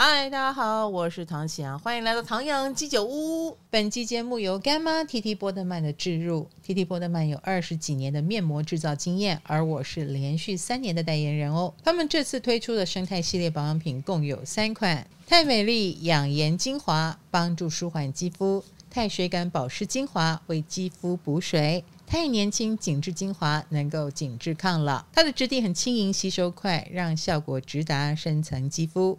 嗨，大家好，我是唐喜阳，欢迎来到唐阳鸡酒屋。本期节目由干妈 TT 波特曼的置入。TT 波特曼有二十几年的面膜制造经验，而我是连续三年的代言人哦。他们这次推出的生态系列保养品共有三款：太美丽养颜精华，帮助舒缓肌肤；太水感保湿精华，为肌肤补水；太年轻紧致精华，能够紧致抗老。它的质地很轻盈，吸收快，让效果直达深层肌肤。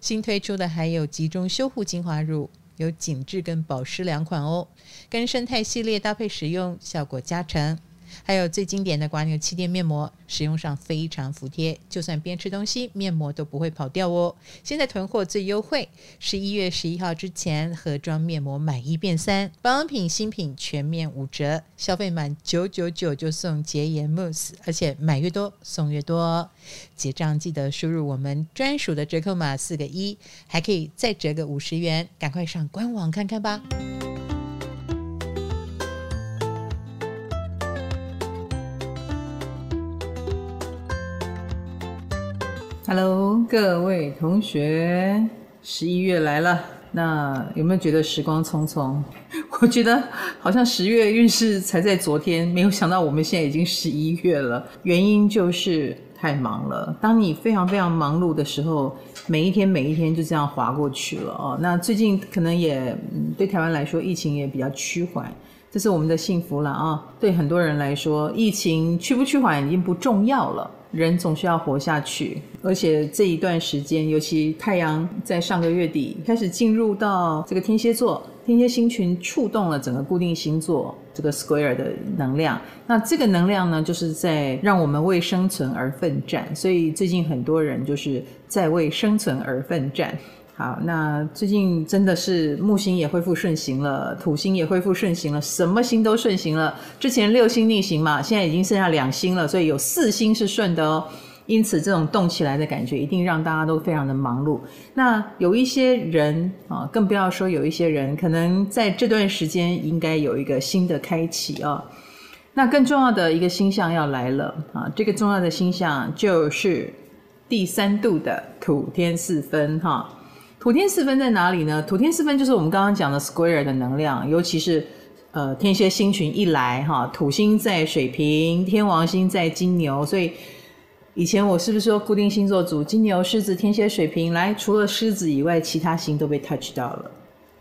新推出的还有集中修护精华乳，有紧致跟保湿两款哦，跟生态系列搭配使用，效果加成。还有最经典的蜗牛气垫面膜，使用上非常服帖，就算边吃东西，面膜都不会跑掉哦。现在囤货最优惠，十一月十一号之前盒装面膜买一变三，保养品新品全面五折，消费满九九九就送洁颜慕斯，而且买越多送越多哦。结账记得输入我们专属的折扣码四个一，还可以再折个五十元，赶快上官网看看吧。Hello，各位同学，十一月来了，那有没有觉得时光匆匆？我觉得好像十月运势才在昨天，没有想到我们现在已经十一月了。原因就是太忙了。当你非常非常忙碌的时候，每一天每一天就这样划过去了哦。那最近可能也嗯对台湾来说，疫情也比较趋缓，这是我们的幸福了啊。对很多人来说，疫情趋不趋缓已经不重要了。人总是要活下去，而且这一段时间，尤其太阳在上个月底开始进入到这个天蝎座，天蝎星群触动了整个固定星座这个 Square 的能量。那这个能量呢，就是在让我们为生存而奋战。所以最近很多人就是在为生存而奋战。好，那最近真的是木星也恢复顺行了，土星也恢复顺行了，什么星都顺行了。之前六星逆行嘛，现在已经剩下两星了，所以有四星是顺的哦。因此，这种动起来的感觉一定让大家都非常的忙碌。那有一些人啊，更不要说有一些人，可能在这段时间应该有一个新的开启啊。那更重要的一个星象要来了啊，这个重要的星象就是第三度的土天四分哈。土天四分在哪里呢？土天四分就是我们刚刚讲的 Square 的能量，尤其是呃天蝎星群一来哈，土星在水瓶，天王星在金牛，所以以前我是不是说固定星座组金牛、狮子、天蝎、水瓶来，除了狮子以外，其他星都被 touch 到了。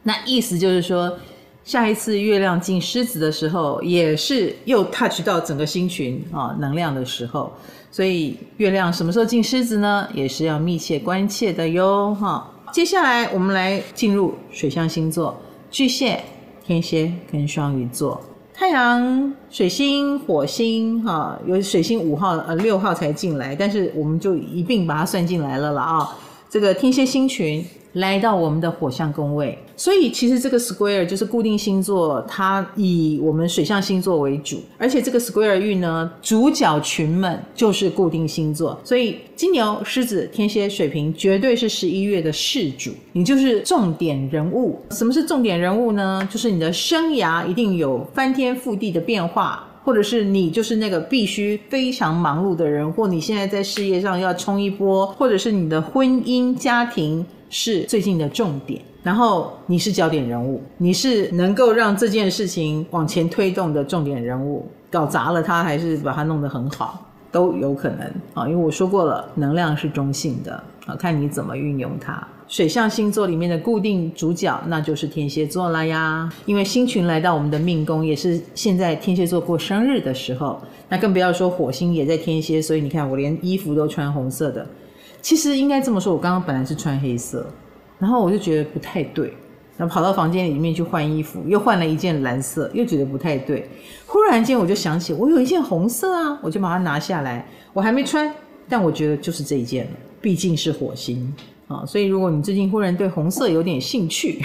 那意思就是说，下一次月亮进狮子的时候，也是又 touch 到整个星群啊能量的时候，所以月亮什么时候进狮子呢？也是要密切关切的哟哈。接下来我们来进入水象星座：巨蟹、天蝎跟双鱼座。太阳、水星、火星，哈，有水星五号、呃六号才进来，但是我们就一并把它算进来了了啊。这个天蝎星群。来到我们的火象宫位，所以其实这个 square 就是固定星座，它以我们水象星座为主，而且这个 square 运呢，主角群们就是固定星座，所以金牛、狮子、天蝎、水瓶绝对是十一月的事主，你就是重点人物。什么是重点人物呢？就是你的生涯一定有翻天覆地的变化。或者是你就是那个必须非常忙碌的人，或你现在在事业上要冲一波，或者是你的婚姻家庭是最近的重点，然后你是焦点人物，你是能够让这件事情往前推动的重点人物，搞砸了它还是把它弄得很好都有可能啊，因为我说过了，能量是中性的啊，看你怎么运用它。水象星座里面的固定主角，那就是天蝎座了呀。因为星群来到我们的命宫，也是现在天蝎座过生日的时候。那更不要说火星也在天蝎，所以你看我连衣服都穿红色的。其实应该这么说，我刚刚本来是穿黑色，然后我就觉得不太对，然后跑到房间里面去换衣服，又换了一件蓝色，又觉得不太对。忽然间我就想起，我有一件红色啊，我就把它拿下来，我还没穿，但我觉得就是这一件了，毕竟是火星。啊，所以如果你最近忽然对红色有点兴趣，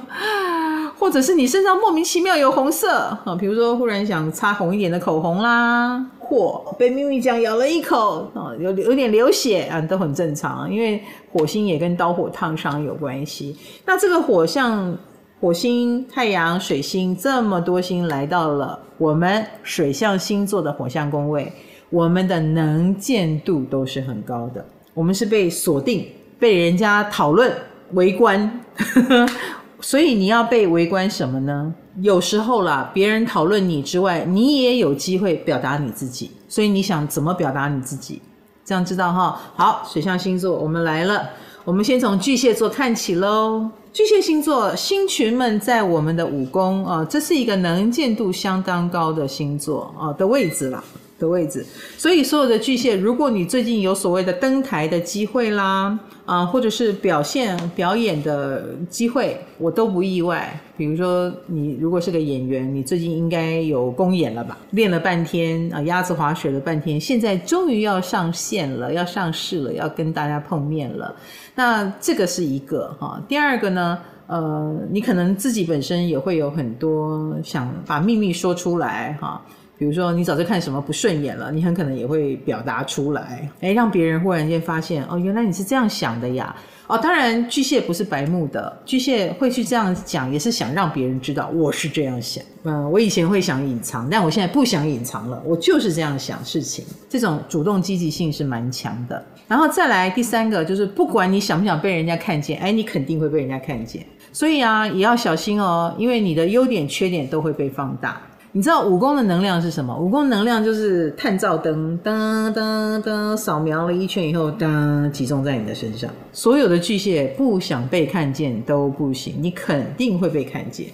或者是你身上莫名其妙有红色啊，比如说忽然想擦红一点的口红啦，火被秘密酱咬了一口啊，有有点流血啊，都很正常，因为火星也跟刀火烫伤有关系。那这个火象，火星、太阳、水星这么多星来到了我们水象星座的火象宫位，我们的能见度都是很高的，我们是被锁定。被人家讨论围观，所以你要被围观什么呢？有时候啦，别人讨论你之外，你也有机会表达你自己。所以你想怎么表达你自己？这样知道哈？好，水象星座我们来了，我们先从巨蟹座看起喽。巨蟹星座星群们在我们的五宫啊，这是一个能见度相当高的星座啊的位置啦。的位置，所以所有的巨蟹，如果你最近有所谓的登台的机会啦，啊，或者是表现表演的机会，我都不意外。比如说，你如果是个演员，你最近应该有公演了吧？练了半天啊，鸭子划水了半天，现在终于要上线了，要上市了，要跟大家碰面了。那这个是一个哈。第二个呢，呃，你可能自己本身也会有很多想把秘密说出来哈。比如说，你早就看什么不顺眼了，你很可能也会表达出来，诶，让别人忽然间发现，哦，原来你是这样想的呀。哦，当然，巨蟹不是白目的，巨蟹会去这样讲，也是想让别人知道我是这样想。嗯，我以前会想隐藏，但我现在不想隐藏了，我就是这样想事情。这种主动积极性是蛮强的。然后再来第三个，就是不管你想不想被人家看见，诶，你肯定会被人家看见。所以啊，也要小心哦，因为你的优点、缺点都会被放大。你知道五宫的能量是什么？五宫能量就是探照灯，噔噔噔，扫描了一圈以后，噔，集中在你的身上。所有的巨蟹不想被看见都不行，你肯定会被看见。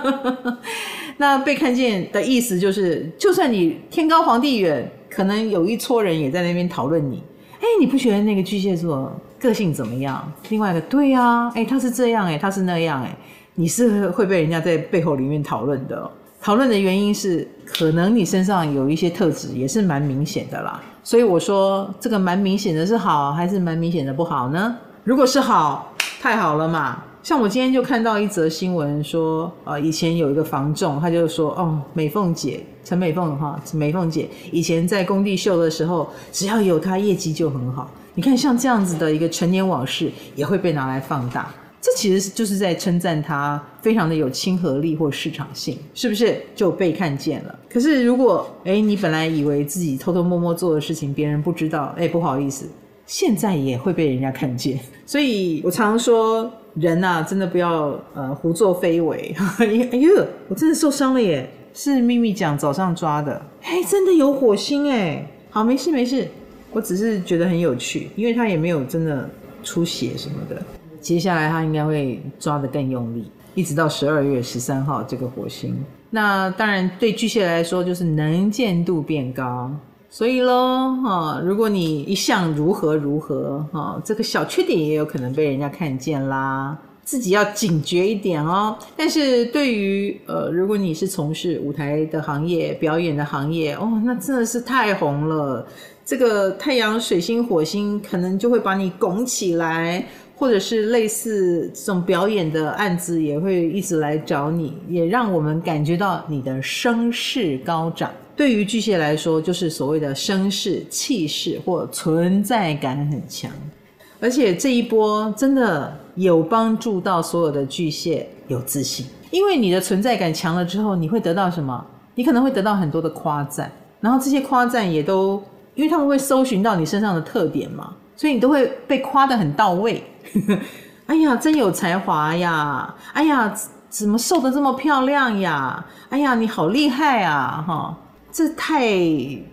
那被看见的意思就是，就算你天高皇帝远，可能有一撮人也在那边讨论你。哎，你不觉得那个巨蟹座个性怎么样？另外一个，对呀，哎，他是这样，哎，他是那样，哎，你是会被人家在背后里面讨论的。讨论的原因是，可能你身上有一些特质也是蛮明显的啦，所以我说这个蛮明显的是好，还是蛮明显的不好呢？如果是好，太好了嘛。像我今天就看到一则新闻说，呃，以前有一个房仲，他就说，哦，美凤姐，陈美凤哈，美凤姐以前在工地秀的时候，只要有她业绩就很好。你看像这样子的一个陈年往事，也会被拿来放大。这其实就是在称赞他非常的有亲和力或市场性，是不是就被看见了？可是如果哎你本来以为自己偷偷摸摸做的事情别人不知道，哎不好意思，现在也会被人家看见。所以我常说，人呐、啊，真的不要呃胡作非 为。哎呦，我真的受伤了耶！是秘密讲早上抓的，哎，真的有火星哎。好，没事没事，我只是觉得很有趣，因为他也没有真的出血什么的。接下来他应该会抓得更用力，一直到十二月十三号这个火星。那当然对巨蟹来说就是能见度变高，所以喽哈，如果你一向如何如何哈，这个小缺点也有可能被人家看见啦，自己要警觉一点哦。但是对于呃，如果你是从事舞台的行业、表演的行业哦，那真的是太红了，这个太阳、水星、火星可能就会把你拱起来。或者是类似这种表演的案子，也会一直来找你，也让我们感觉到你的声势高涨。对于巨蟹来说，就是所谓的声势、气势或存在感很强。而且这一波真的有帮助到所有的巨蟹有自信，因为你的存在感强了之后，你会得到什么？你可能会得到很多的夸赞，然后这些夸赞也都，因为他们会搜寻到你身上的特点嘛，所以你都会被夸得很到位。哎呀，真有才华呀！哎呀，怎么瘦得这么漂亮呀？哎呀，你好厉害啊！哈，这太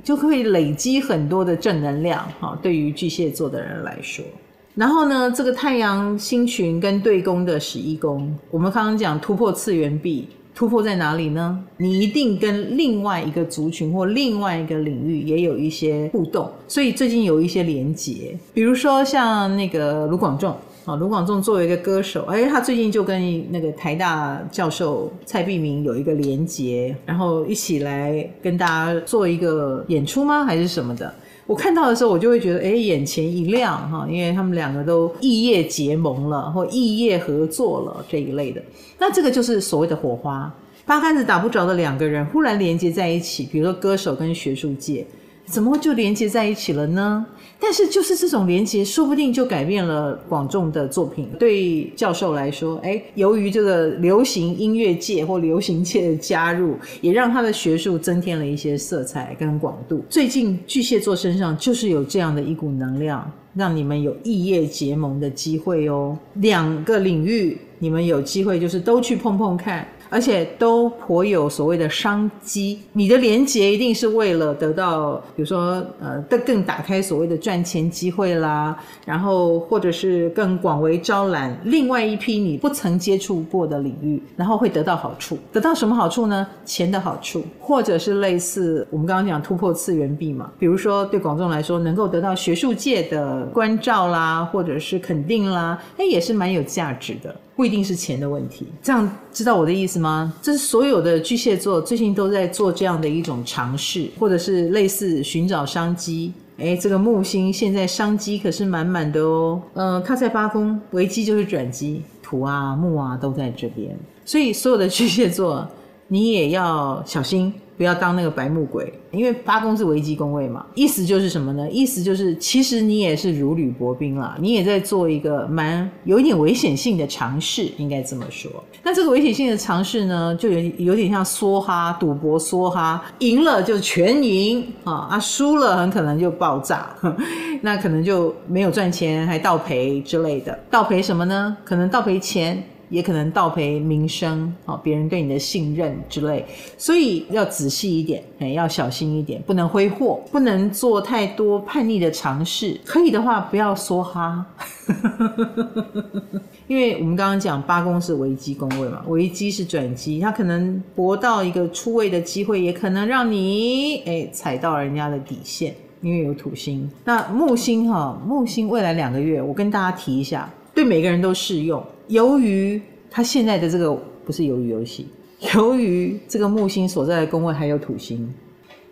就会累积很多的正能量哈。对于巨蟹座的人来说，然后呢，这个太阳星群跟对宫的十一宫，我们刚刚讲突破次元壁，突破在哪里呢？你一定跟另外一个族群或另外一个领域也有一些互动，所以最近有一些连结，比如说像那个卢广仲。啊，卢广仲作为一个歌手，哎，他最近就跟那个台大教授蔡璧明有一个连结，然后一起来跟大家做一个演出吗？还是什么的？我看到的时候，我就会觉得，哎，眼前一亮哈，因为他们两个都异业结盟了，或异业合作了这一类的。那这个就是所谓的火花，八竿子打不着的两个人忽然连接在一起，比如说歌手跟学术界，怎么就连接在一起了呢？但是就是这种连结，说不定就改变了广众的作品。对教授来说，哎，由于这个流行音乐界或流行界的加入，也让他的学术增添了一些色彩跟广度。最近巨蟹座身上就是有这样的一股能量，让你们有异业结盟的机会哦。两个领域，你们有机会就是都去碰碰看。而且都颇有所谓的商机，你的连接一定是为了得到，比如说，呃，更更打开所谓的赚钱机会啦，然后或者是更广为招揽另外一批你不曾接触过的领域，然后会得到好处。得到什么好处呢？钱的好处，或者是类似我们刚刚讲突破次元壁嘛，比如说对广众来说，能够得到学术界的关照啦，或者是肯定啦，那，也是蛮有价值的。不一定是钱的问题，这样知道我的意思吗？这是所有的巨蟹座最近都在做这样的一种尝试，或者是类似寻找商机。诶，这个木星现在商机可是满满的哦。嗯、呃，它在八宫，危机就是转机，土啊木啊都在这边，所以所有的巨蟹座，你也要小心。不要当那个白目鬼，因为八宫是危机宫位嘛，意思就是什么呢？意思就是其实你也是如履薄冰啦，你也在做一个蛮有一点危险性的尝试，应该这么说。那这个危险性的尝试呢，就有有点像梭哈赌博，梭哈赢了就全赢啊，啊输了很可能就爆炸，那可能就没有赚钱，还倒赔之类的。倒赔什么呢？可能倒赔钱。也可能倒赔名声啊，别人对你的信任之类，所以要仔细一点，哎，要小心一点，不能挥霍，不能做太多叛逆的尝试。可以的话，不要梭哈，因为我们刚刚讲八宫是危机宫位嘛，危机是转机，它可能搏到一个出位的机会，也可能让你哎踩到人家的底线，因为有土星。那木星哈，木星未来两个月，我跟大家提一下，对每个人都适用。由于他现在的这个不是鱿鱼游戏，由于这个木星所在的宫位还有土星，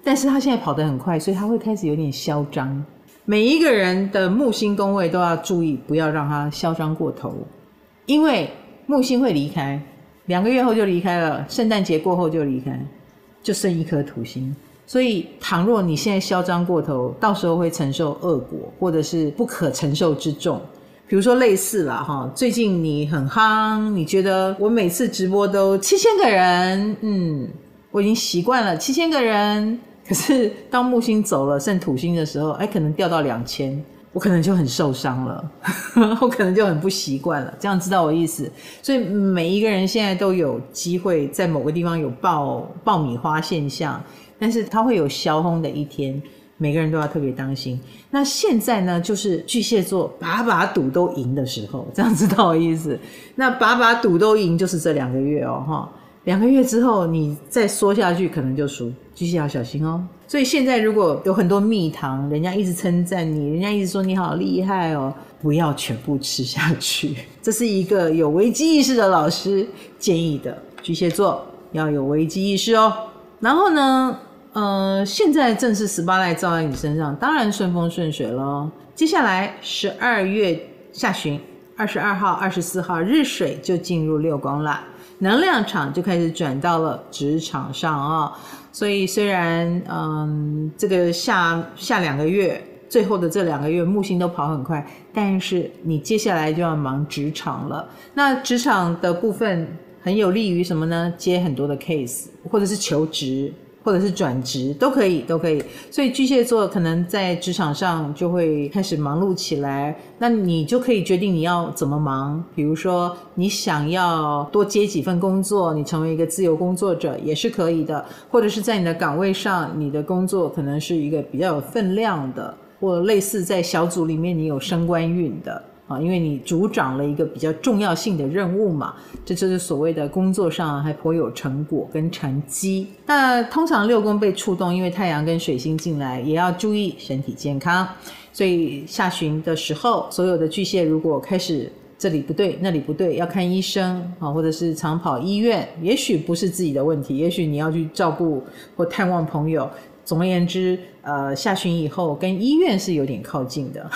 但是他现在跑得很快，所以他会开始有点嚣张。每一个人的木星宫位都要注意，不要让他嚣张过头，因为木星会离开，两个月后就离开了，圣诞节过后就离开，就剩一颗土星。所以，倘若你现在嚣张过头，到时候会承受恶果，或者是不可承受之重。比如说类似啦哈，最近你很夯，你觉得我每次直播都七千个人，嗯，我已经习惯了七千个人。可是当木星走了，剩土星的时候，哎，可能掉到两千，我可能就很受伤了，我可能就很不习惯了。这样知道我意思？所以每一个人现在都有机会在某个地方有爆爆米花现象，但是它会有消轰的一天。每个人都要特别当心。那现在呢，就是巨蟹座把把赌都赢的时候，这样知道意思？那把把赌都赢就是这两个月哦，哈，两个月之后你再说下去，可能就输，巨蟹要小心哦。所以现在如果有很多蜜糖，人家一直称赞你，人家一直说你好厉害哦，不要全部吃下去。这是一个有危机意识的老师建议的，巨蟹座要有危机意识哦。然后呢，呃，现在正是十八赖照在你身上，当然顺风顺水喽。接下来十二月下旬，二十二号、二十四号日水就进入六宫了，能量场就开始转到了职场上啊、所以虽然嗯，这个下下两个月，最后的这两个月木星都跑很快，但是你接下来就要忙职场了。那职场的部分很有利于什么呢？接很多的 case，或者是求职。或者是转职都可以，都可以。所以巨蟹座可能在职场上就会开始忙碌起来，那你就可以决定你要怎么忙。比如说，你想要多接几份工作，你成为一个自由工作者也是可以的。或者是在你的岗位上，你的工作可能是一个比较有分量的，或类似在小组里面你有升官运的。啊，因为你主掌了一个比较重要性的任务嘛，这就是所谓的工作上还颇有成果跟成绩。那通常六宫被触动，因为太阳跟水星进来，也要注意身体健康。所以下旬的时候，所有的巨蟹如果开始这里不对，那里不对，要看医生啊，或者是常跑医院，也许不是自己的问题，也许你要去照顾或探望朋友。总而言之，呃，下旬以后跟医院是有点靠近的。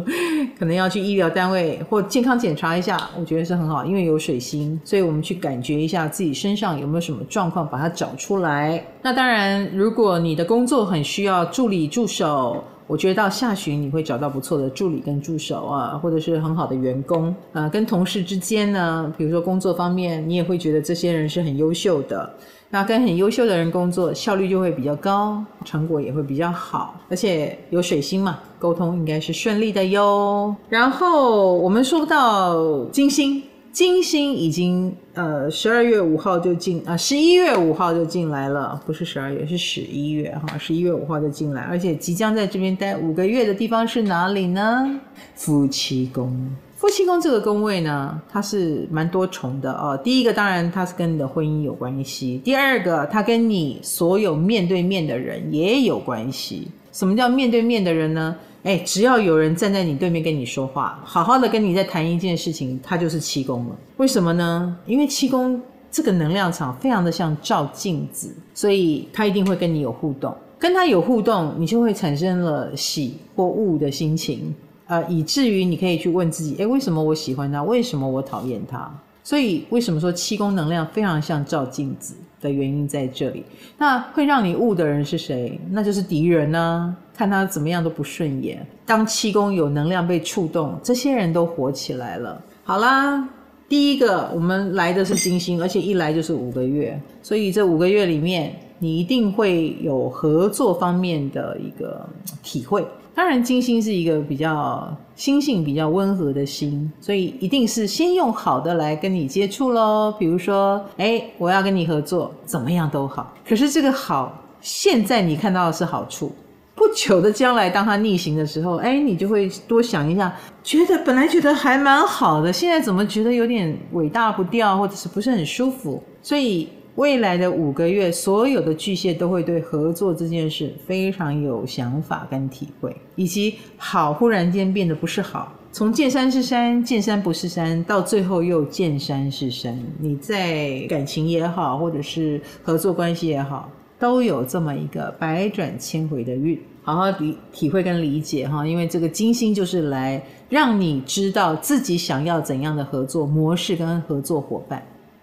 可能要去医疗单位或健康检查一下，我觉得是很好，因为有水星，所以我们去感觉一下自己身上有没有什么状况，把它找出来。那当然，如果你的工作很需要助理助手，我觉得到下旬你会找到不错的助理跟助手啊，或者是很好的员工。啊，跟同事之间呢，比如说工作方面，你也会觉得这些人是很优秀的。那跟很优秀的人工作，效率就会比较高，成果也会比较好。而且有水星嘛，沟通应该是顺利的哟。然后我们说到金星。金星已经呃十二月五号就进啊，十一月五号就进来了，不是十二月，是十一月哈，十一月五号就进来，而且即将在这边待五个月的地方是哪里呢？夫妻宫，夫妻宫这个宫位呢，它是蛮多重的哦。第一个当然它是跟你的婚姻有关系，第二个它跟你所有面对面的人也有关系。什么叫面对面的人呢？哎，只要有人站在你对面跟你说话，好好的跟你在谈一件事情，他就是七宫了。为什么呢？因为七宫这个能量场非常的像照镜子，所以他一定会跟你有互动。跟他有互动，你就会产生了喜或恶的心情，呃，以至于你可以去问自己：哎，为什么我喜欢他？为什么我讨厌他？所以为什么说七宫能量非常像照镜子？的原因在这里，那会让你悟的人是谁？那就是敌人呢、看他怎么样都不顺眼。当七宫有能量被触动，这些人都火起来了。好啦，第一个我们来的是金星，而且一来就是五个月，所以这五个月里面，你一定会有合作方面的一个体会。当然，金星是一个比较心性比较温和的星，所以一定是先用好的来跟你接触喽。比如说，哎，我要跟你合作，怎么样都好。可是这个好，现在你看到的是好处，不久的将来，当它逆行的时候，哎，你就会多想一下，觉得本来觉得还蛮好的，现在怎么觉得有点尾大不掉，或者是不是很舒服？所以。未来的五个月，所有的巨蟹都会对合作这件事非常有想法跟体会，以及好忽然间变得不是好，从见山是山，见山不是山，到最后又见山是山。你在感情也好，或者是合作关系也好，都有这么一个百转千回的运，好好体体会跟理解哈。因为这个金星就是来让你知道自己想要怎样的合作模式跟合作伙伴。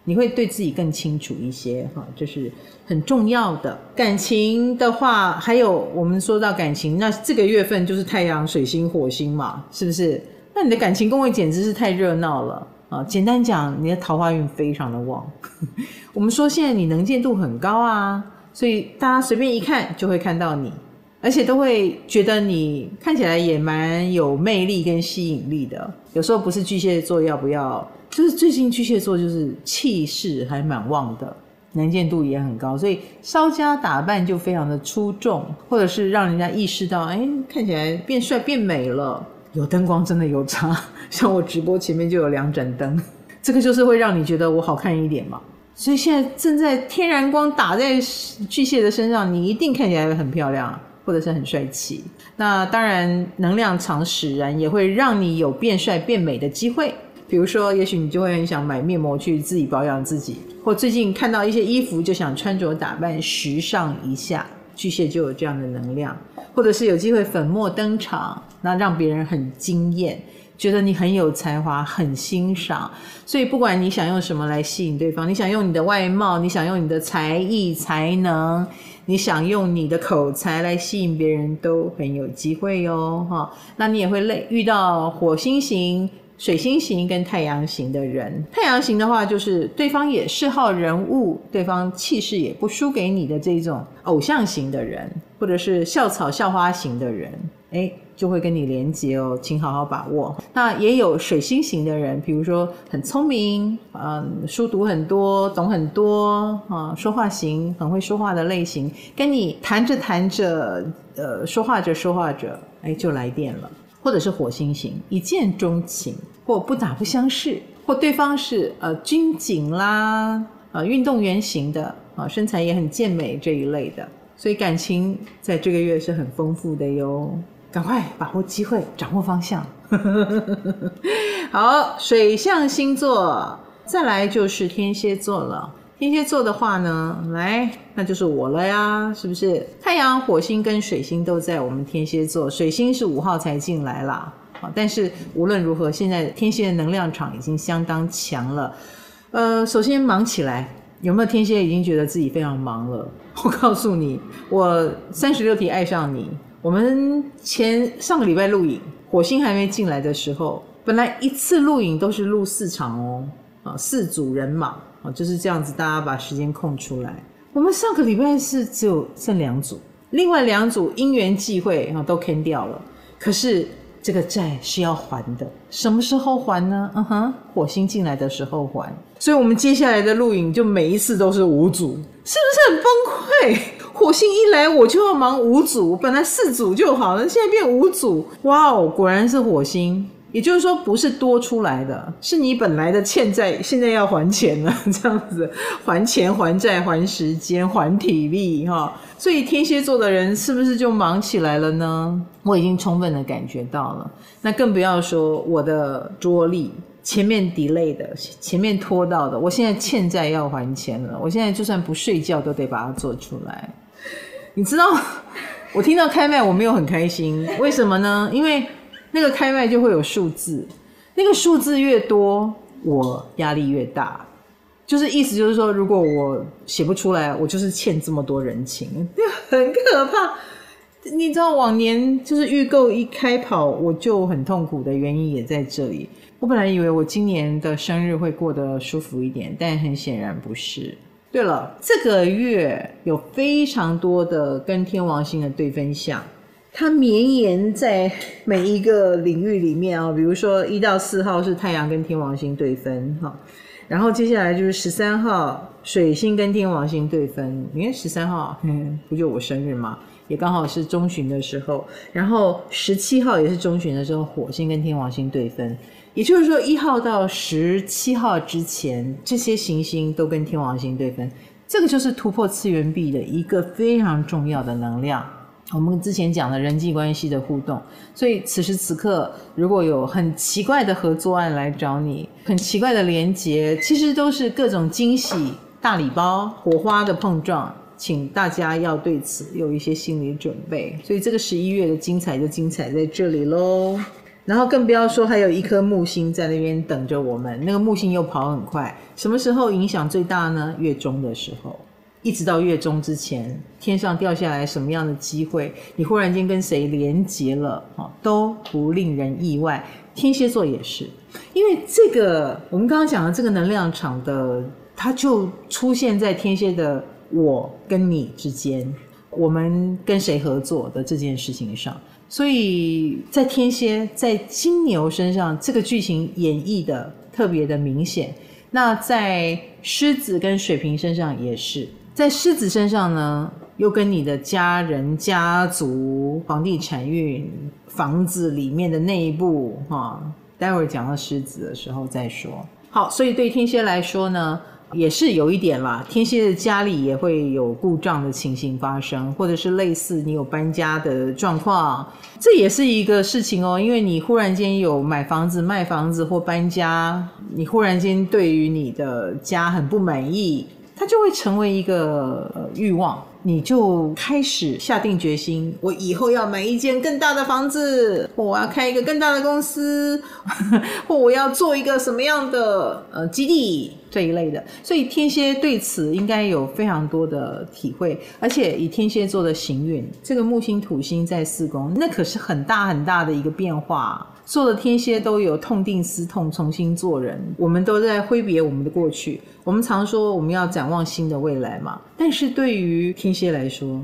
你会对自己更清楚一些，哈，这是很重要的。感情的话，还有我们说到感情，那这个月份就是太阳、水星、火星嘛，是不是？那你的感情宫位简直是太热闹了啊！简单讲，你的桃花运非常的旺。我们说现在你能见度很高啊，所以大家随便一看就会看到你，而且都会觉得你看起来也蛮有魅力跟吸引力的。有时候不是巨蟹座要不要？就是最近巨蟹座就是气势还蛮旺的，能见度也很高，所以稍加打扮就非常的出众，或者是让人家意识到，哎，看起来变帅变美了。有灯光真的有差，像我直播前面就有两盏灯，这个就是会让你觉得我好看一点嘛。所以现在正在天然光打在巨蟹的身上，你一定看起来很漂亮，或者是很帅气。那当然，能量场使然，也会让你有变帅变美的机会。比如说，也许你就会很想买面膜去自己保养自己，或最近看到一些衣服就想穿着打扮时尚一下，巨蟹就有这样的能量，或者是有机会粉墨登场，那让别人很惊艳，觉得你很有才华，很欣赏。所以不管你想用什么来吸引对方，你想用你的外貌，你想用你的才艺才能，你想用你的口才来吸引别人，都很有机会哟，哈。那你也会累遇到火星型。水星型跟太阳型的人，太阳型的话就是对方也是好人物，对方气势也不输给你的这种偶像型的人，或者是校草校花型的人，诶，就会跟你连接哦，请好好把握。那也有水星型的人，比如说很聪明，嗯，书读很多，懂很多啊，说话型很会说话的类型，跟你谈着谈着，呃，说话着说话着，诶，就来电了。或者是火星型，一见钟情，或不打不相识，或对方是呃军警啦，呃运动员型的啊，身材也很健美这一类的，所以感情在这个月是很丰富的哟，赶快把握机会，掌握方向。好，水象星座，再来就是天蝎座了。天蝎座的话呢，来，那就是我了呀，是不是？太阳、火星跟水星都在我们天蝎座，水星是五号才进来啦。但是无论如何，现在天蝎的能量场已经相当强了。呃，首先忙起来，有没有天蝎已经觉得自己非常忙了？我告诉你，我三十六题爱上你，我们前上个礼拜录影，火星还没进来的时候，本来一次录影都是录四场哦，啊，四组人马就是这样子，大家把时间空出来。我们上个礼拜是只有剩两组，另外两组因缘际会啊都坑掉了，可是。这个债是要还的，什么时候还呢？嗯哼，火星进来的时候还。所以，我们接下来的录影就每一次都是五组，是不是很崩溃？火星一来，我就要忙五组，本来四组就好了，现在变五组。哇哦，果然是火星。也就是说，不是多出来的，是你本来的欠债，现在要还钱了，这样子，还钱、还债、还时间、还体力，哈。所以天蝎座的人是不是就忙起来了呢？我已经充分的感觉到了。那更不要说我的桌历前面 delay 的，前面拖到的，我现在欠债要还钱了。我现在就算不睡觉都得把它做出来。你知道，我听到开麦我没有很开心，为什么呢？因为。那个开麦就会有数字，那个数字越多，我压力越大。就是意思就是说，如果我写不出来，我就是欠这么多人情，很可怕。你知道往年就是预购一开跑，我就很痛苦的原因也在这里。我本来以为我今年的生日会过得舒服一点，但很显然不是。对了，这个月有非常多的跟天王星的对分相。它绵延在每一个领域里面啊，比如说一到四号是太阳跟天王星对分哈，然后接下来就是十三号水星跟天王星对分，你看十三号，嗯，不就我生日吗？也刚好是中旬的时候，然后十七号也是中旬的时候，火星跟天王星对分，也就是说一号到十七号之前，这些行星都跟天王星对分，这个就是突破次元壁的一个非常重要的能量。我们之前讲的人际关系的互动，所以此时此刻如果有很奇怪的合作案来找你，很奇怪的连接，其实都是各种惊喜大礼包、火花的碰撞，请大家要对此有一些心理准备。所以这个十一月的精彩就精彩在这里喽。然后更不要说还有一颗木星在那边等着我们，那个木星又跑很快，什么时候影响最大呢？月中的时候。一直到月中之前，天上掉下来什么样的机会，你忽然间跟谁连结了，都不令人意外。天蝎座也是，因为这个我们刚刚讲的这个能量场的，它就出现在天蝎的我跟你之间，我们跟谁合作的这件事情上，所以在天蝎在金牛身上，这个剧情演绎的特别的明显。那在狮子跟水瓶身上也是。在狮子身上呢，又跟你的家人、家族、房地产运、房子里面的内部，哈，待会儿讲到狮子的时候再说。好，所以对天蝎来说呢，也是有一点啦。天蝎的家里也会有故障的情形发生，或者是类似你有搬家的状况，这也是一个事情哦。因为你忽然间有买房子、卖房子或搬家，你忽然间对于你的家很不满意。它就会成为一个欲望，你就开始下定决心，我以后要买一间更大的房子，或我要开一个更大的公司，或我要做一个什么样的呃基地这一类的。所以天蝎对此应该有非常多的体会，而且以天蝎座的行运，这个木星土星在四宫，那可是很大很大的一个变化。所有的天蝎都有痛定思痛，重新做人。我们都在挥别我们的过去。我们常说我们要展望新的未来嘛，但是对于天蝎来说，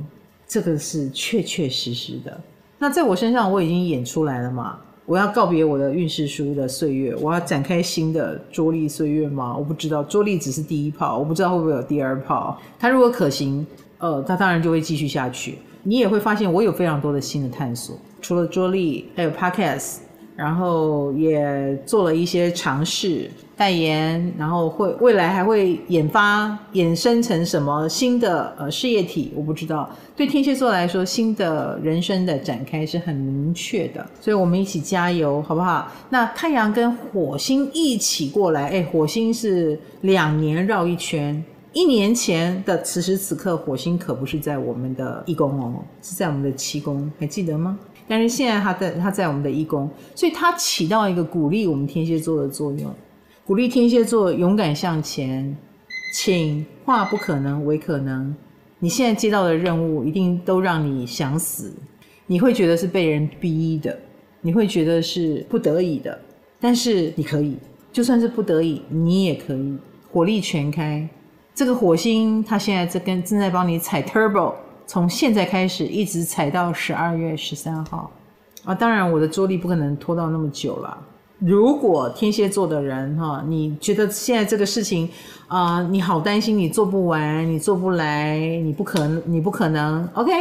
这个是确确实实的。那在我身上我已经演出来了嘛？我要告别我的运势书的岁月，我要展开新的桌历岁月吗？我不知道，桌历只是第一炮，我不知道会不会有第二炮。它如果可行，呃，它当然就会继续下去。你也会发现我有非常多的新的探索，除了桌历，还有 Podcast。然后也做了一些尝试代言，然后会未来还会研发衍生成什么新的呃事业体，我不知道。对天蝎座来说，新的人生的展开是很明确的，所以我们一起加油，好不好？那太阳跟火星一起过来，哎，火星是两年绕一圈，一年前的此时此刻，火星可不是在我们的一宫哦，是在我们的七宫，还记得吗？但是现在他在他在我们的一宫，所以他起到一个鼓励我们天蝎座的作用，鼓励天蝎座勇敢向前，请化不可能为可能。你现在接到的任务一定都让你想死，你会觉得是被人逼的，你会觉得是不得已的，但是你可以，就算是不得已，你也可以火力全开。这个火星它现在在跟正在帮你踩 turbo，从现在开始一直踩到十二月十三号啊！当然，我的桌历不可能拖到那么久了。如果天蝎座的人哈，你觉得现在这个事情啊、你好担心，你做不完，你做不来，你不可能，你不可能。OK，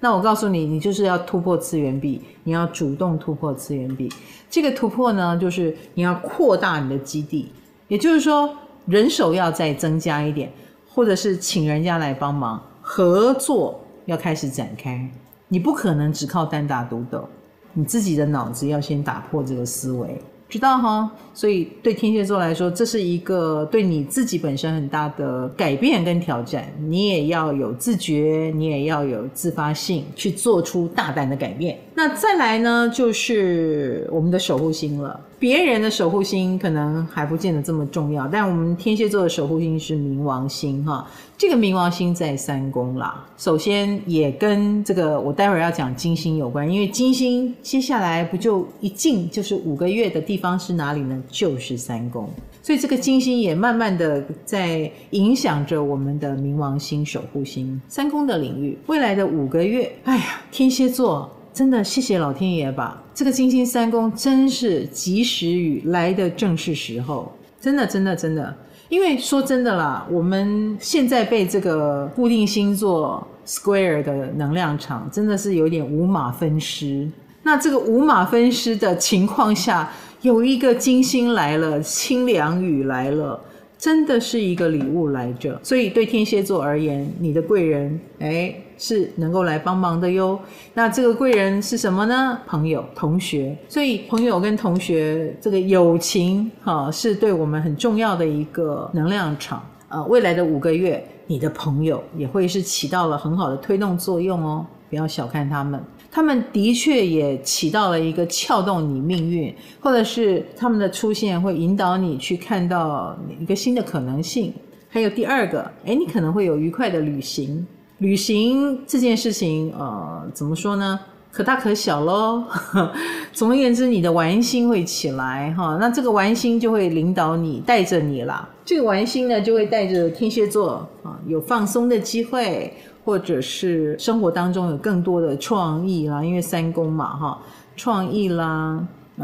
那我告诉你，你就是要突破次元壁，你要主动突破次元壁。这个突破呢，就是你要扩大你的基地，也就是说，人手要再增加一点，或者是请人家来帮忙，合作要开始展开。你不可能只靠单打独斗，你自己的脑子要先打破这个思维。知道哈，所以对天蝎座来说，这是一个对你自己本身很大的改变跟挑战。你也要有自觉，你也要有自发性，去做出大胆的改变。那再来呢，就是我们的守护星了。别人的守护星可能还不见得这么重要，但我们天蝎座的守护星是冥王星哈。这个冥王星在三宫啦，首先也跟这个我待会儿要讲金星有关，因为金星接下来不就一进就是五个月的地方是哪里呢？就是三宫，所以这个金星也慢慢的在影响着我们的冥王星守护星三宫的领域。未来的五个月，哎呀，天蝎座。真的谢谢老天爷吧，这个金星三宫真是及时雨来的正是时候，真的真的真的，因为说真的啦，我们现在被这个固定星座 square 的能量场真的是有点五马分尸。那这个五马分尸的情况下，有一个金星来了，清凉雨来了。真的是一个礼物来着，所以对天蝎座而言，你的贵人诶是能够来帮忙的哟。那这个贵人是什么呢？朋友、同学。所以朋友跟同学这个友情哈，是对我们很重要的一个能量场。呃，未来的五个月，你的朋友也会是起到了很好的推动作用哦，不要小看他们。他们的确也起到了一个撬动你命运，或者是他们的出现会引导你去看到一个新的可能性。还有第二个，诶，你可能会有愉快的旅行。旅行这件事情，呃，怎么说呢？可大可小喽。总而言之，你的玩心会起来哈，那这个玩心就会领导你，带着你啦。这个玩心呢，就会带着天蝎座啊，有放松的机会。或者是生活当中有更多的创意啦，因为三宫嘛，哈，创意啦，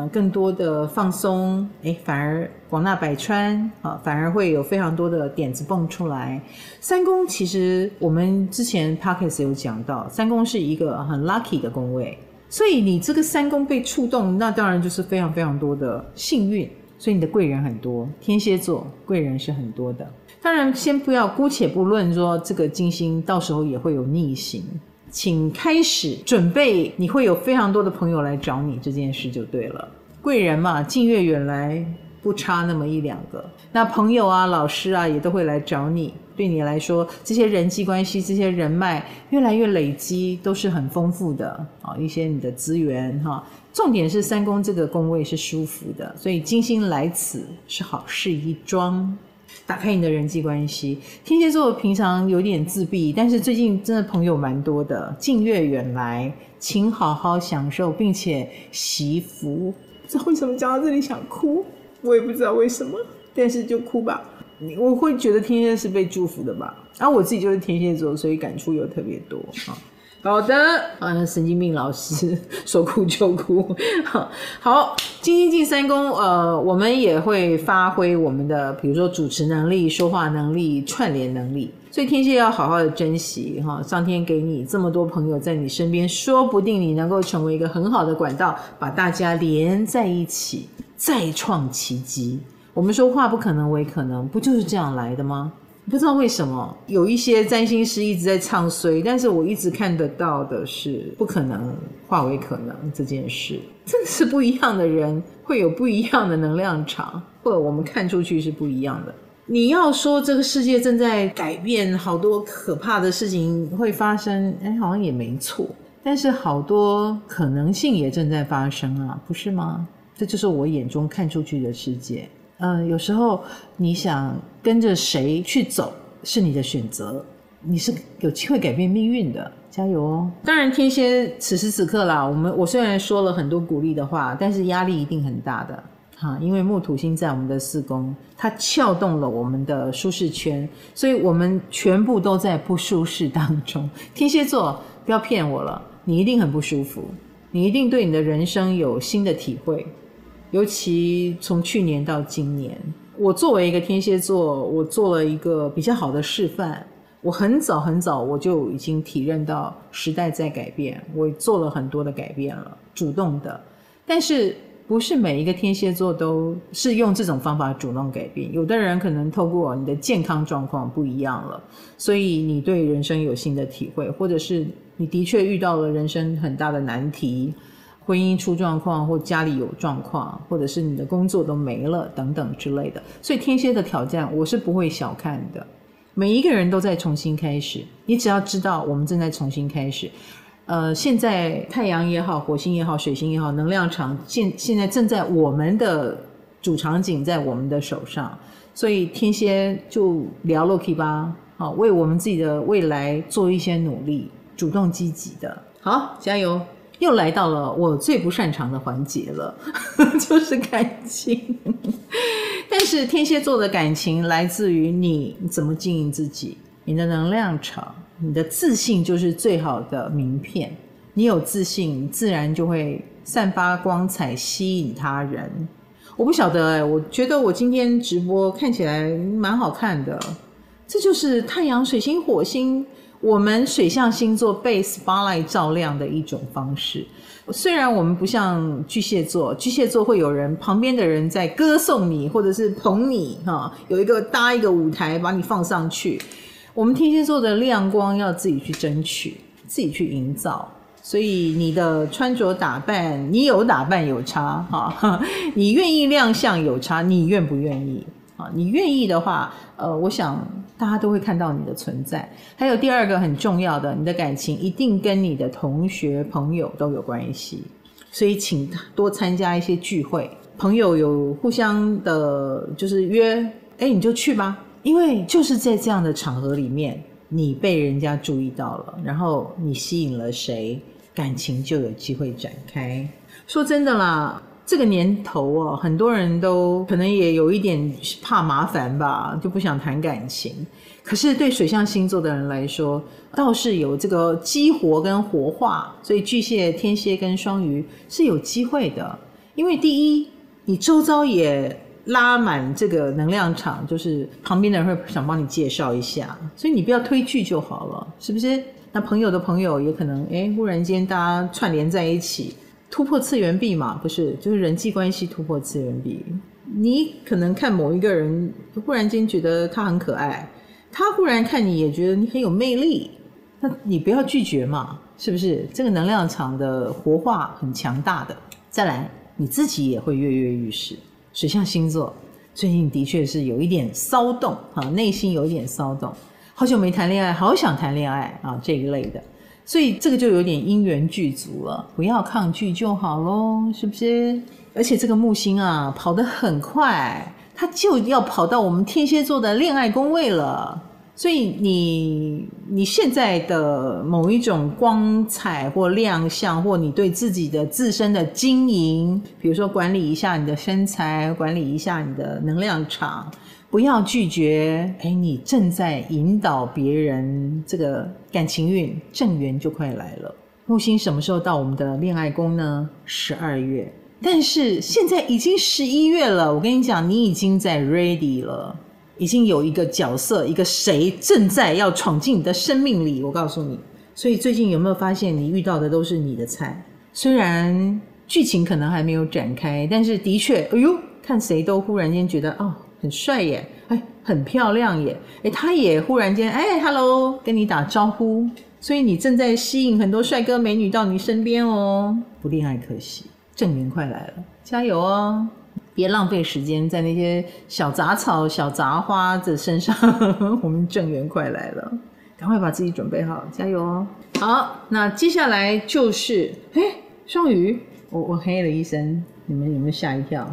更多的放松，哎，反而广纳百川啊，反而会有非常多的点子蹦出来。三宫其实我们之前 podcast 有讲到，三宫是一个很 lucky 的宫位，所以你这个三宫被触动，那当然就是非常非常多的幸运，所以你的贵人很多，天蝎座贵人是很多的。当然，先不要姑且不论说这个金星到时候也会有逆行，请开始准备，你会有非常多的朋友来找你这件事就对了。贵人嘛，近月远来，不差那么一两个。那朋友啊、老师啊，也都会来找你。对你来说，这些人际关系、这些人脉越来越累积，都是很丰富的啊。一些你的资源哈，重点是三宫这个宫位是舒服的，所以金星来此是好事一桩。打开你的人际关系，天蝎座平常有点自闭，但是最近真的朋友蛮多的。近月远来，请好好享受，并且惜福。不知道为什么讲到这里想哭，我也不知道为什么，但是就哭吧。我会觉得天蝎是被祝福的吧，然后我自己就是天蝎座，所以感触又特别多啊。好的，啊，神经病老师 说哭就哭。好，好，金星进三宫，呃，我们也会发挥我们的，比如说主持能力、说话能力、串联能力。所以天蝎要好好的珍惜哈，上天给你这么多朋友在你身边，说不定你能够成为一个很好的管道，把大家连在一起，再创奇迹。我们说话不可能为可能，不就是这样来的吗？不知道为什么有一些占星师一直在唱衰，但是我一直看得到的是不可能化为可能这件事，真的是不一样的人会有不一样的能量场，或者我们看出去是不一样的。你要说这个世界正在改变，好多可怕的事情会发生，哎，好像也没错。但是好多可能性也正在发生啊，不是吗？这就是我眼中看出去的世界。嗯，有时候你想跟着谁去走是你的选择，你是有机会改变命运的，加油哦！当然，天蝎此时此刻啦，我们我虽然说了很多鼓励的话，但是压力一定很大的哈，因为木土星在我们的四宫，它撬动了我们的舒适圈，所以我们全部都在不舒适当中。天蝎座，不要骗我了，你一定很不舒服，你一定对你的人生有新的体会，尤其从去年到今年，我作为一个天蝎座，我做了一个比较好的示范。我很早很早我就已经体认到时代在改变，我做了很多的改变了，主动的。但是不是每一个天蝎座都是用这种方法主动改变？有的人可能透过你的健康状况不一样了，所以你对人生有新的体会，或者是你的确遇到了人生很大的难题，婚姻出状况，或家里有状况，或者是你的工作都没了等等之类的。所以天蝎的挑战，我是不会小看的。每一个人都在重新开始，你只要知道我们正在重新开始。呃，现在太阳也好，火星也好，水星也好，能量场现现在正在我们的主场景在我们的手上，所以天蝎就聊 Loki 吧，好，为我们自己的未来做一些努力，主动积极的，好，加油！又来到了我最不擅长的环节了，就是感情。但是天蝎座的感情来自于你怎么经营自己，你的能量场，你的自信就是最好的名片。你有自信，自然就会散发光彩，吸引他人。我不晓得哎，我觉得我今天直播看起来蛮好看的，这就是太阳、水星、火星。我们水象星座被 spotlight 照亮的一种方式，虽然我们不像巨蟹座，巨蟹座会有人旁边的人在歌颂你，或者是捧你，哈，有一个搭一个舞台把你放上去。我们天蝎座的亮光要自己去争取，自己去营造。所以你的穿着打扮，你有打扮有差，哈，你愿意亮相有差，你愿不愿意？啊，你愿意的话，呃，我想大家都会看到你的存在。还有第二个很重要的，你的感情一定跟你的同学、朋友都有关系，所以请多参加一些聚会，朋友有互相的，就是约，哎，你就去吧，因为就是在这样的场合里面，你被人家注意到了，然后你吸引了谁，感情就有机会展开。说真的啦。这个年头哦，很多人都可能也有一点怕麻烦吧，就不想谈感情。可是对水象星座的人来说，倒是有这个激活跟活化，所以巨蟹、天蝎跟双鱼是有机会的。因为第一，你周遭也拉满这个能量场，就是旁边的人会想帮你介绍一下，所以你不要推拒就好了，是不是？那朋友的朋友也可能，哎，忽然间大家串联在一起。突破次元壁嘛，不是，就是人际关系突破次元壁。你可能看某一个人，忽然间觉得他很可爱，他忽然看你也觉得你很有魅力，那你不要拒绝嘛，是不是？这个能量场的活化很强大的。再来，你自己也会跃跃欲试。水象星座最近的确是有一点骚动啊，内心有一点骚动，好久没谈恋爱，好想谈恋爱啊，这一类的。所以这个就有点因缘具足了，不要抗拒就好咯，是不是？而且这个木星啊，跑得很快，它就要跑到我们天蝎座的恋爱宫位了。所以你你现在的某一种光彩或亮相，或你对自己的自身的经营，比如说管理一下你的身材，管理一下你的能量场。不要拒绝，哎，你正在引导别人，这个感情运正缘就快来了。木星什么时候到我们的恋爱宫呢？十二月。但是现在已经十一月了，我跟你讲，你已经在 ready 了，已经有一个角色，一个谁正在要闯进你的生命里。我告诉你，所以最近有没有发现你遇到的都是你的菜？虽然剧情可能还没有展开，但是的确，哎呦，看谁都忽然间觉得哦。很帅耶，哎，很漂亮耶，哎，他也忽然间，哎，hello，跟你打招呼，所以你正在吸引很多帅哥美女到你身边哦。不恋爱可惜，正缘快来了，加油哦！别浪费时间在那些小杂草、小杂花的身上，我们正缘快来了，赶快把自己准备好，加油哦！好，那接下来就是，哎，双鱼，我我嘿了一声，你们有没有吓一跳？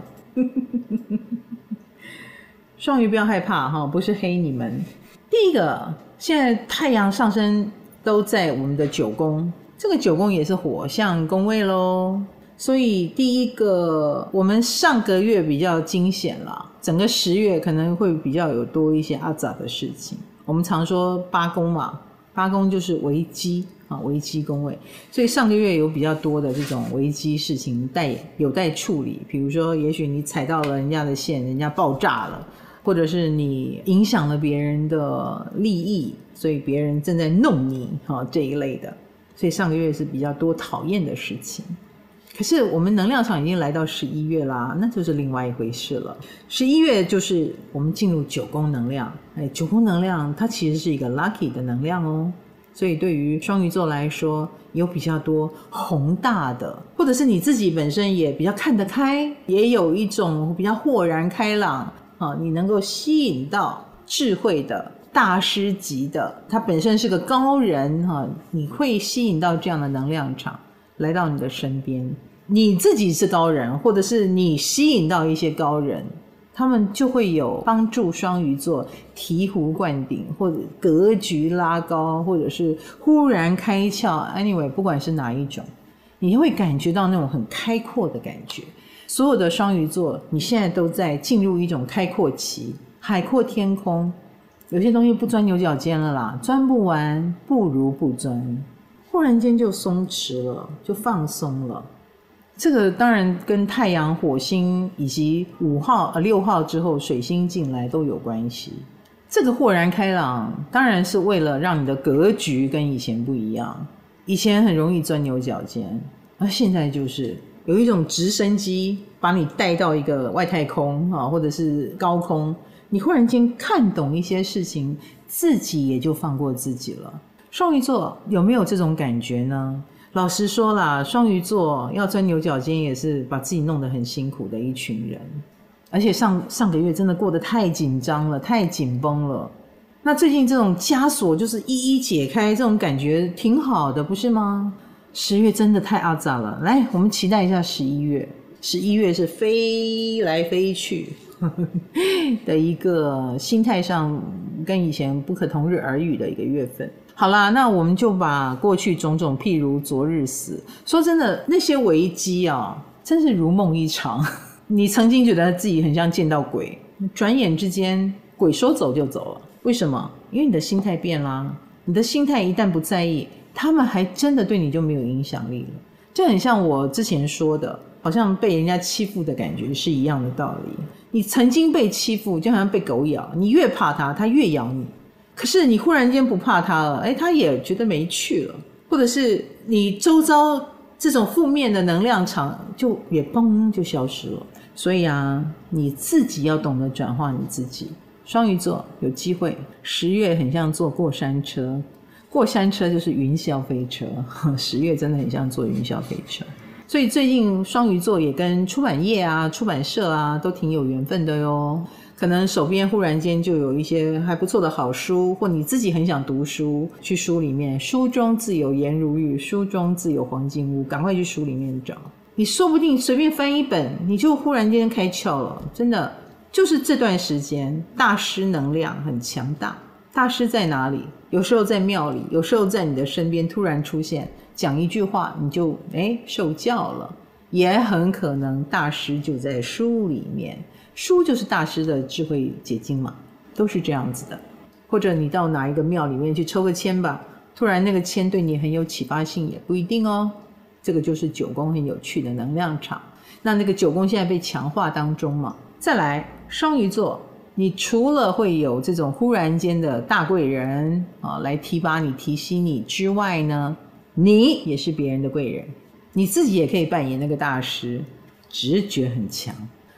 双鱼不要害怕哈，不是黑你们，第一个，现在太阳上升都在我们的九宫，这个九宫也是火象宫位喽。所以第一个，我们上个月比较惊险了，整个十月可能会比较有多一些阿杂的事情。我们常说八宫嘛，八宫就是危机啊，危机宫位。所以上个月有比较多的这种危机事情待有待处理，比如说，也许你踩到了人家的线，人家爆炸了，或者是你影响了别人的利益，所以别人正在弄你哈这一类的。所以上个月是比较多讨厌的事情。可是我们能量场已经来到十一月啦，那就是另外一回事了。十一月就是我们进入九宫能量，哎，九宫能量它其实是一个 lucky 的能量哦。所以对于双鱼座来说，有比较多宏大的，或者是你自己本身也比较看得开，也有一种比较豁然开朗啊，你能够吸引到智慧的大师级的，他本身是个高人哈，你会吸引到这样的能量场。来到你的身边，你自己是高人，或者是你吸引到一些高人，他们就会有帮助双鱼座醍醐灌顶，或者格局拉高，或者是忽然开窍。Anyway，不管是哪一种，你会感觉到那种很开阔的感觉。所有的双鱼座，你现在都在进入一种开阔期，海阔天空。有些东西不钻牛角尖了啦，钻不完，不如不钻。忽然间就松弛了，就放松了。这个当然跟太阳、火星以及五号、呃六号之后水星进来都有关系。这个豁然开朗，当然是为了让你的格局跟以前不一样。以前很容易钻牛角尖，而现在就是有一种直升机把你带到一个外太空啊，或者是高空，你忽然间看懂一些事情，自己也就放过自己了。双鱼座有没有这种感觉呢？老实说啦，双鱼座要钻牛角尖也是把自己弄得很辛苦的一群人，而且上上个月真的过得太紧张了，太紧绷了。那最近这种枷锁就是一一解开，这种感觉挺好的，不是吗？十月真的太阿杂了，来，我们期待一下十一月。十一月是飞来飞去 的一个心态上跟以前不可同日而语的一个月份。好啦，那我们就把过去种种，譬如昨日死。说真的，那些危机啊，真是如梦一场。你曾经觉得自己很像见到鬼，转眼之间鬼说走就走了。为什么？因为你的心态变啦。你的心态一旦不在意，他们还真的对你就没有影响力了。就很像我之前说的，好像被人家欺负的感觉是一样的道理。你曾经被欺负，就好像被狗咬，你越怕它，它越咬你。可是你忽然间不怕它了，哎，它也觉得没趣了，或者是你周遭这种负面的能量场就也嘣就消失了。所以啊，你自己要懂得转化你自己。双鱼座有机会，十月很像坐过山车，过山车就是云霄飞车，十月真的很像坐云霄飞车。所以最近双鱼座也跟出版业啊、出版社啊都挺有缘分的哟。可能手边忽然间就有一些还不错的好书，或你自己很想读书，去书里面，书中自有颜如玉，书中自有黄金屋，赶快去书里面找。你说不定随便翻一本，你就忽然间开窍了。真的，就是这段时间大师能量很强大。大师在哪里？有时候在庙里，有时候在你的身边突然出现，讲一句话你就诶受教了，也很可能大师就在书里面。书就是大师的智慧结晶嘛，都是这样子的。或者你到哪一个庙里面去抽个签吧，突然那个签对你很有启发性，也不一定哦。这个就是九宫很有趣的能量场。那那个九宫现在被强化当中嘛。再来，双鱼座，你除了会有这种忽然间的大贵人啊来提拔你、提携你之外呢，你也是别人的贵人，你自己也可以扮演那个大师，直觉很强。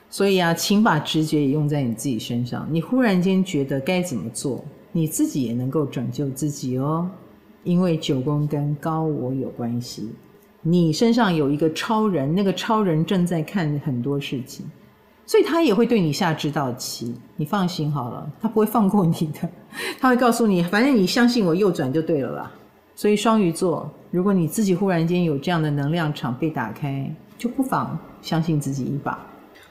所以啊，请把直觉也用在你自己身上。你忽然间觉得该怎么做，你自己也能够拯救自己哦。因为九宫跟高我有关系，你身上有一个超人，那个超人正在看很多事情，所以他也会对你下指导棋。你放心好了，他不会放过你的，他会告诉你，反正你相信我，右转就对了啦。所以双鱼座，如果你自己忽然间有这样的能量场被打开，就不妨相信自己一把。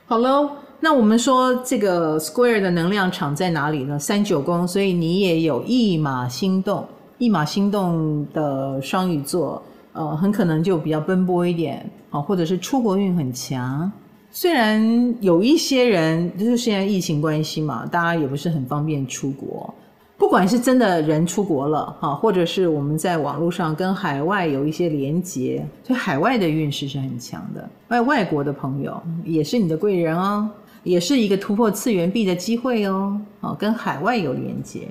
好喽，那我们说这个 Square 的能量场在哪里呢？三九宫，所以你也有一马心动，一马心动的双鱼座，呃，很可能就比较奔波一点啊，或者是出国运很强。虽然有一些人就是现在疫情关系嘛，大家也不是很方便出国。不管是真的人出国了哈，或者是我们在网络上跟海外有一些连接，所以海外的运势是很强的。外外国的朋友也是你的贵人哦，也是一个突破次元壁的机会哦。啊，跟海外有连接，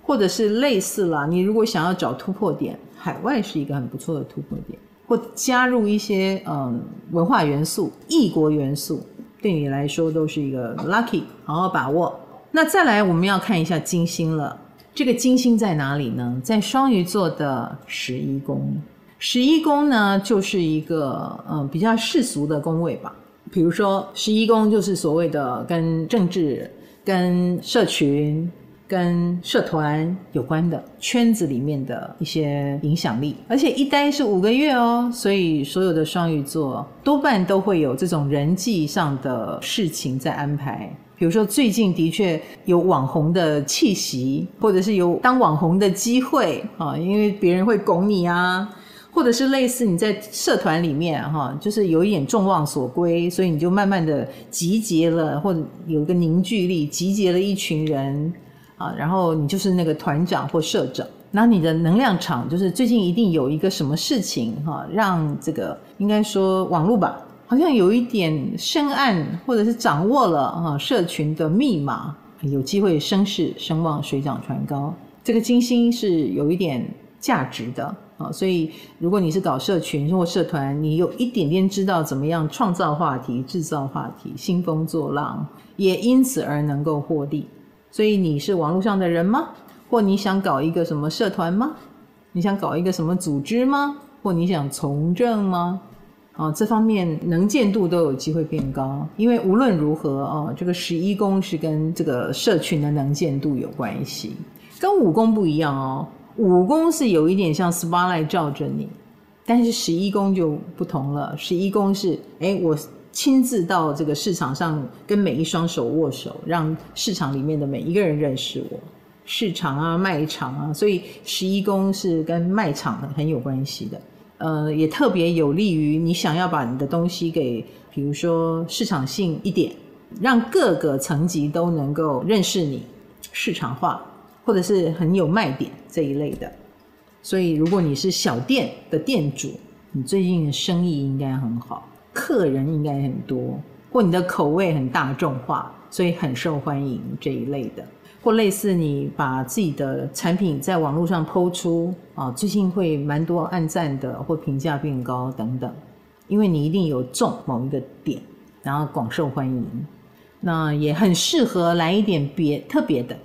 或者是类似啦。你如果想要找突破点，海外是一个很不错的突破点，或加入一些嗯文化元素、异国元素，对你来说都是一个 lucky，好好把握。那再来，我们要看一下金星了。这个金星在哪里呢？在双鱼座的十一宫。十一宫呢，就是一个嗯比较世俗的宫位吧。比如说，十一宫就是所谓的跟政治、跟社群、跟社团有关的圈子里面的一些影响力。而且一待是五个月哦，所以所有的双鱼座多半都会有这种人际上的事情在安排。比如说，最近的确有网红的气息，或者是有当网红的机会啊，因为别人会拱你啊，或者是类似你在社团里面哈，就是有一点众望所归，所以你就慢慢的集结了，或者有一个凝聚力，集结了一群人啊，然后你就是那个团长或社长，那你的能量场就是最近一定有一个什么事情哈，让这个应该说网络吧。好像有一点深谙，或者是掌握了啊社群的密码，有机会声势声望水涨船高。这个金星是有一点价值的啊，所以如果你是搞社群或社团，你有一点点知道怎么样创造话题、制造话题、兴风作浪，也因此而能够获利。所以你是网络上的人吗？或你想搞一个什么社团吗？你想搞一个什么组织吗？或你想从政吗？啊，这方面能见度都有机会变高，因为无论如何啊，这个十一宫是跟这个社群的能见度有关系，跟五宫不一样哦。五宫是有一点像 spotlight 照着你，但是十一宫就不同了。十一宫是，诶，我亲自到这个市场上跟每一双手握手，让市场里面的每一个人认识我。市场啊，卖场啊，所以十一宫是跟卖场很有关系的。呃，也特别有利于你想要把你的东西给，比如说市场性一点，让各个层级都能够认识你，市场化，或者是很有卖点这一类的。所以，如果你是小店的店主，你最近的生意应该很好，客人应该很多，或你的口味很大众化，所以很受欢迎这一类的。或类似你把自己的产品在网络上抛出啊，最近会蛮多按赞的，或评价变高等等，因为你一定有中某一个点，然后广受欢迎，那也很适合来一点别特别的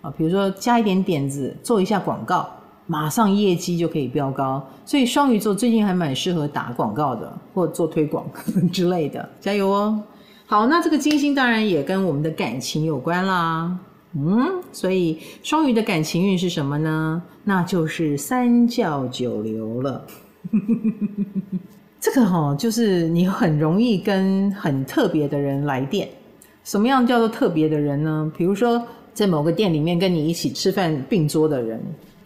啊，比如说加一点点子，做一下广告，马上业绩就可以飙高。所以双鱼座最近还蛮适合打广告的，或做推广之类的，加油哦！好，那这个金星当然也跟我们的感情有关啦。嗯，所以双鱼的感情运是什么呢？那就是三教九流了。这个哈、哦，就是你很容易跟很特别的人来电。什么样叫做特别的人呢？比如说，在某个店里面跟你一起吃饭并桌的人，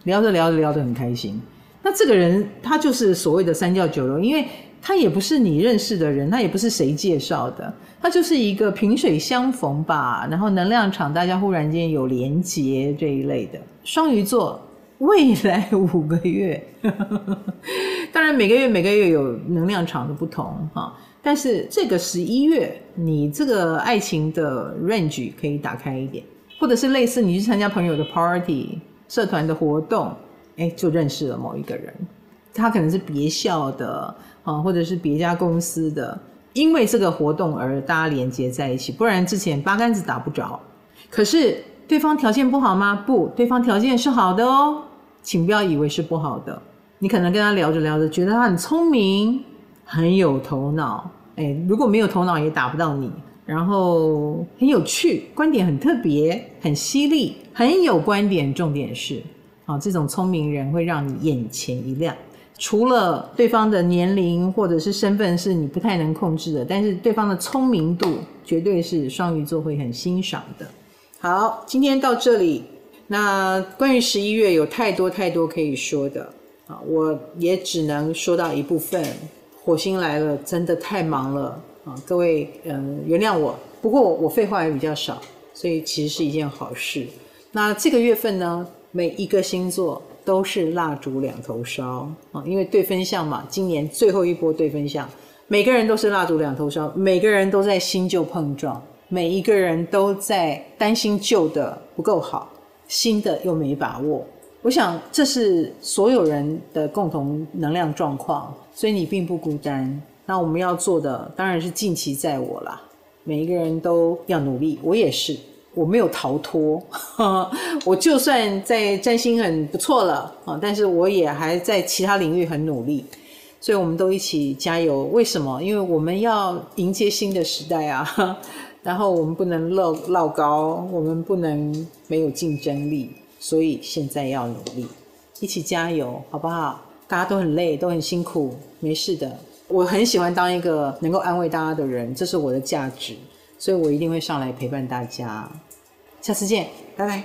聊着聊着聊得很开心。那这个人他就是所谓的三教九流，因为他也不是你认识的人，他也不是谁介绍的。他就是一个萍水相逢吧，然后能量场大家忽然间有连结这一类的。双鱼座未来五个月，当然每个月每个月有能量场的不同哈，但是这个十一月你这个爱情的 range 可以打开一点，或者是类似你去参加朋友的 party、社团的活动，哎，就认识了某一个人，他可能是别校的啊，或者是别家公司的。因为这个活动而大家连接在一起，不然之前八竿子打不着。可是对方条件不好吗？不，对方条件是好的哦，请不要以为是不好的。你可能跟他聊着聊着，觉得他很聪明，很有头脑。哎，如果没有头脑也打不到你。然后很有趣，观点很特别，很犀利，很有观点。重点是，啊，这种聪明人会让你眼前一亮。除了对方的年龄或者是身份是你不太能控制的，但是对方的聪明度绝对是双鱼座会很欣赏的。好，今天到这里。那关于十一月有太多太多可以说的啊，我也只能说到一部分。火星来了，真的太忙了啊！各位，嗯，原谅我。不过我废话也比较少，所以其实是一件好事。那这个月份呢，每一个星座都是蜡烛两头烧啊，因为对分相嘛，今年最后一波对分相，每个人都是蜡烛两头烧，每个人都在新旧碰撞，每一个人都在担心旧的不够好，新的又没把握。我想这是所有人的共同能量状况，所以你并不孤单。那我们要做的当然是尽其在我啦，每一个人都要努力，我也是，我没有逃脱。我就算在占星很不错了啊，但是我也还在其他领域很努力，所以我们都一起加油。为什么？因为我们要迎接新的时代啊，然后我们不能落落高，我们不能没有竞争力。所以现在要努力，一起加油，好不好？大家都很累，都很辛苦，没事的。我很喜欢当一个能够安慰大家的人，这是我的价值，所以我一定会上来陪伴大家。下次见，拜拜。